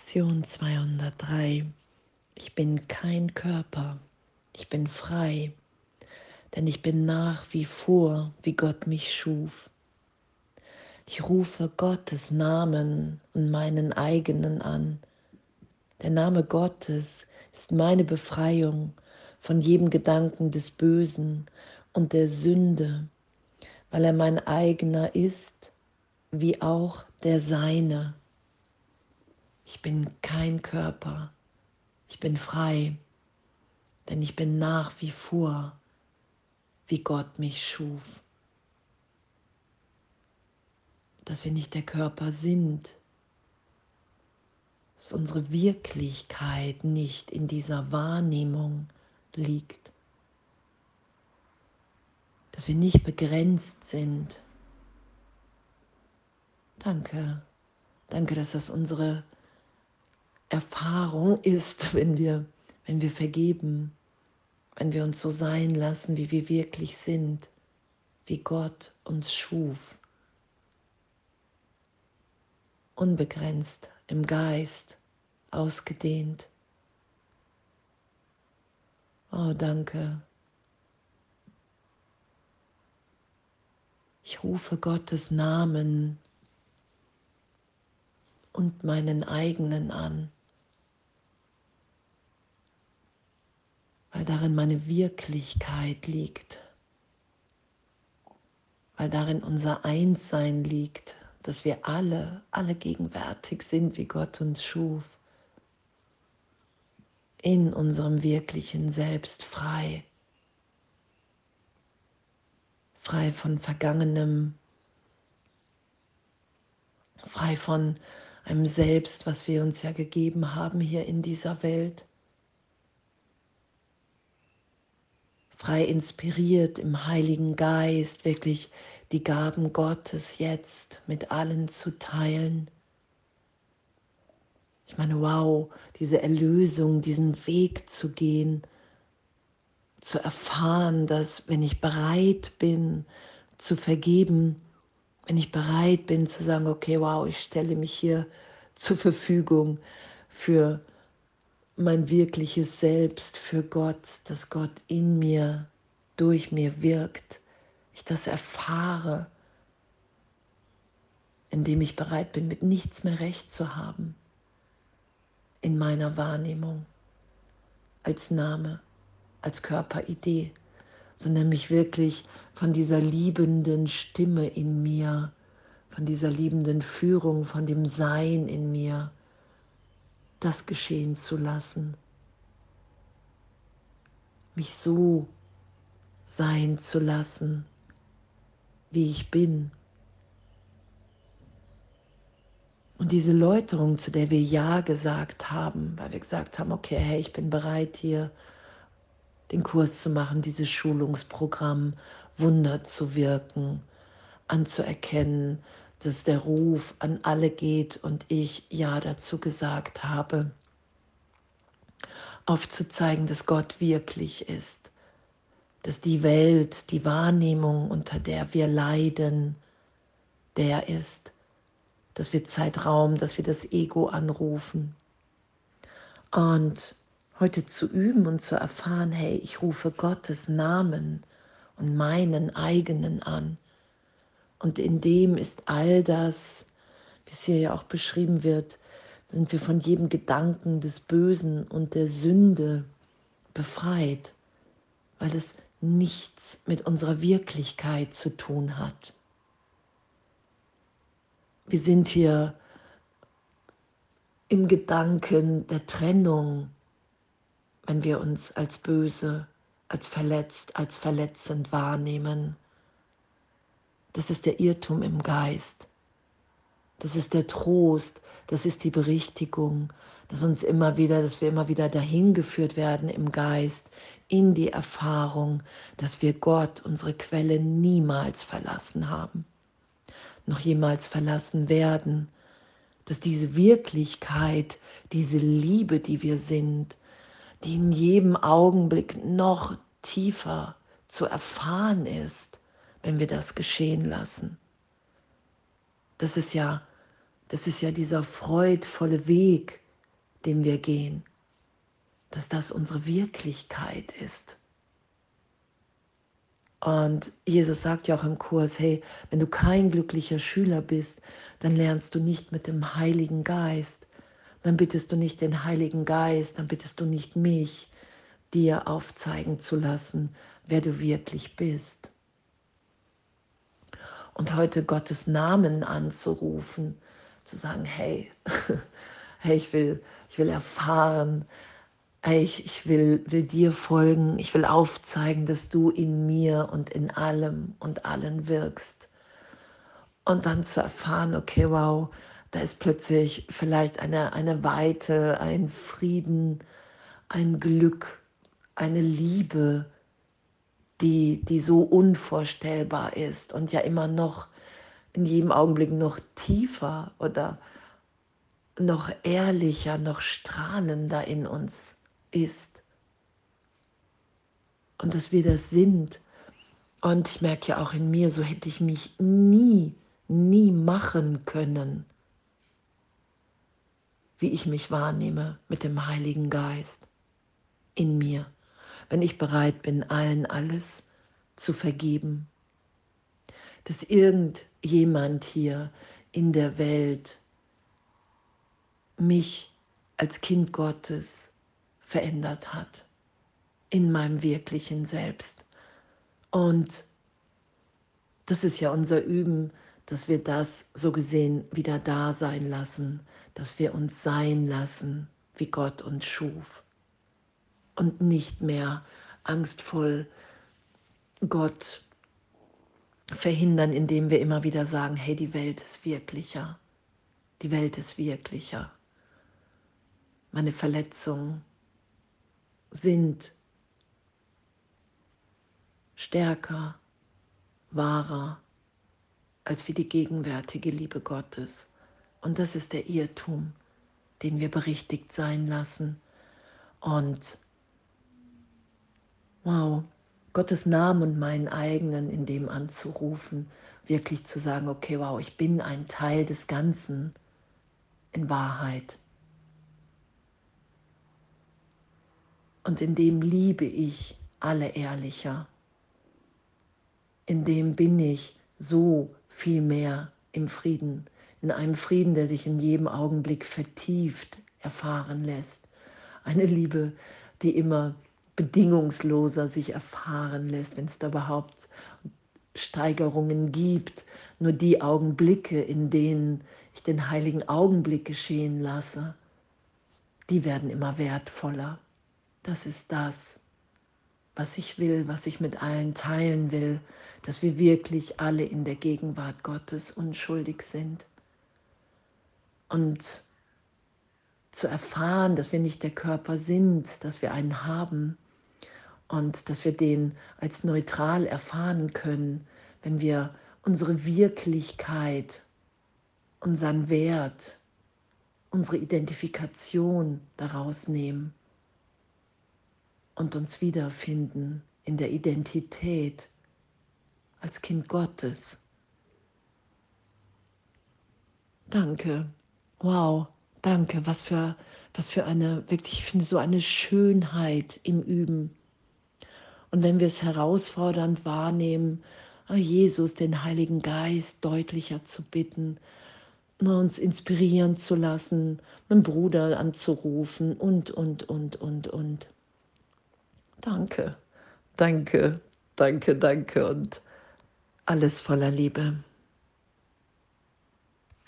Lektion 203. Ich bin kein Körper, ich bin frei, denn ich bin nach wie vor, wie Gott mich schuf. Ich rufe Gottes Namen und meinen eigenen an. Der Name Gottes ist meine Befreiung von jedem Gedanken des Bösen und der Sünde, weil er mein eigener ist, wie auch der seine. Ich bin kein Körper, ich bin frei, denn ich bin nach wie vor, wie Gott mich schuf. Dass wir nicht der Körper sind, dass unsere Wirklichkeit nicht in dieser Wahrnehmung liegt, dass wir nicht begrenzt sind. Danke, danke, dass das unsere Erfahrung ist, wenn wir, wenn wir vergeben, wenn wir uns so sein lassen, wie wir wirklich sind, wie Gott uns schuf. Unbegrenzt im Geist, ausgedehnt. Oh, danke. Ich rufe Gottes Namen und meinen eigenen an. Weil darin meine Wirklichkeit liegt, weil darin unser Einssein liegt, dass wir alle, alle gegenwärtig sind, wie Gott uns schuf, in unserem wirklichen Selbst frei, frei von Vergangenem, frei von einem Selbst, was wir uns ja gegeben haben hier in dieser Welt frei inspiriert im Heiligen Geist, wirklich die Gaben Gottes jetzt mit allen zu teilen. Ich meine, wow, diese Erlösung, diesen Weg zu gehen, zu erfahren, dass wenn ich bereit bin zu vergeben, wenn ich bereit bin zu sagen, okay, wow, ich stelle mich hier zur Verfügung für mein wirkliches Selbst für Gott, dass Gott in mir, durch mir wirkt, ich das erfahre, indem ich bereit bin, mit nichts mehr recht zu haben in meiner Wahrnehmung als Name, als Körperidee, sondern mich wirklich von dieser liebenden Stimme in mir, von dieser liebenden Führung, von dem Sein in mir, das geschehen zu lassen, mich so sein zu lassen, wie ich bin. Und diese Läuterung, zu der wir Ja gesagt haben, weil wir gesagt haben, okay, hey, ich bin bereit hier den Kurs zu machen, dieses Schulungsprogramm, Wunder zu wirken, anzuerkennen, dass der Ruf an alle geht und ich Ja dazu gesagt habe, aufzuzeigen, dass Gott wirklich ist, dass die Welt, die Wahrnehmung, unter der wir leiden, der ist, dass wir Zeitraum, dass wir das Ego anrufen. Und heute zu üben und zu erfahren, hey, ich rufe Gottes Namen und meinen eigenen an und in dem ist all das, wie es hier ja auch beschrieben wird, sind wir von jedem Gedanken des Bösen und der Sünde befreit, weil es nichts mit unserer Wirklichkeit zu tun hat. Wir sind hier im Gedanken der Trennung, wenn wir uns als böse, als verletzt, als verletzend wahrnehmen. Das ist der Irrtum im Geist. Das ist der Trost, das ist die Berichtigung, dass uns immer wieder, dass wir immer wieder dahin geführt werden im Geist, in die Erfahrung, dass wir Gott, unsere Quelle, niemals verlassen haben, noch jemals verlassen werden, dass diese Wirklichkeit, diese Liebe, die wir sind, die in jedem Augenblick noch tiefer zu erfahren ist, wenn wir das geschehen lassen. Das ist ja, das ist ja dieser freudvolle Weg, den wir gehen, dass das unsere Wirklichkeit ist. Und Jesus sagt ja auch im Kurs, hey, wenn du kein glücklicher Schüler bist, dann lernst du nicht mit dem Heiligen Geist. Dann bittest du nicht den Heiligen Geist, dann bittest du nicht mich, dir aufzeigen zu lassen, wer du wirklich bist. Und heute Gottes Namen anzurufen, zu sagen, hey, hey, ich will, ich will erfahren, ich, ich will, will dir folgen, ich will aufzeigen, dass du in mir und in allem und allen wirkst. Und dann zu erfahren, okay, wow, da ist plötzlich vielleicht eine, eine Weite, ein Frieden, ein Glück, eine Liebe, die, die so unvorstellbar ist und ja immer noch in jedem Augenblick noch tiefer oder noch ehrlicher, noch strahlender in uns ist. Und dass wir das sind. Und ich merke ja auch in mir, so hätte ich mich nie, nie machen können, wie ich mich wahrnehme mit dem Heiligen Geist in mir, wenn ich bereit bin, allen alles zu vergeben. Dass irgendjemand hier in der Welt mich als Kind Gottes verändert hat in meinem wirklichen Selbst. Und das ist ja unser Üben, dass wir das so gesehen wieder da sein lassen, dass wir uns sein lassen, wie Gott uns schuf. Und nicht mehr angstvoll Gott verhindern, indem wir immer wieder sagen, hey, die Welt ist wirklicher, die Welt ist wirklicher. Meine Verletzungen, sind stärker, wahrer als wie die gegenwärtige Liebe Gottes. Und das ist der Irrtum, den wir berichtigt sein lassen. Und wow, Gottes Namen und meinen eigenen in dem anzurufen, wirklich zu sagen, okay, wow, ich bin ein Teil des Ganzen in Wahrheit. Und in dem liebe ich alle ehrlicher. In dem bin ich so viel mehr im Frieden, in einem Frieden, der sich in jedem Augenblick vertieft erfahren lässt. Eine Liebe, die immer bedingungsloser sich erfahren lässt, wenn es da überhaupt Steigerungen gibt. Nur die Augenblicke, in denen ich den heiligen Augenblick geschehen lasse, die werden immer wertvoller. Das ist das, was ich will, was ich mit allen teilen will, dass wir wirklich alle in der Gegenwart Gottes unschuldig sind. Und zu erfahren, dass wir nicht der Körper sind, dass wir einen haben und dass wir den als neutral erfahren können, wenn wir unsere Wirklichkeit, unseren Wert, unsere Identifikation daraus nehmen und uns wiederfinden in der Identität als Kind Gottes. Danke. Wow, danke. Was für, was für eine, wirklich, ich finde so eine Schönheit im Üben. Und wenn wir es herausfordernd wahrnehmen, ah, Jesus, den Heiligen Geist deutlicher zu bitten, uns inspirieren zu lassen, einen Bruder anzurufen und, und, und, und, und. Danke, danke, danke, danke und alles voller Liebe.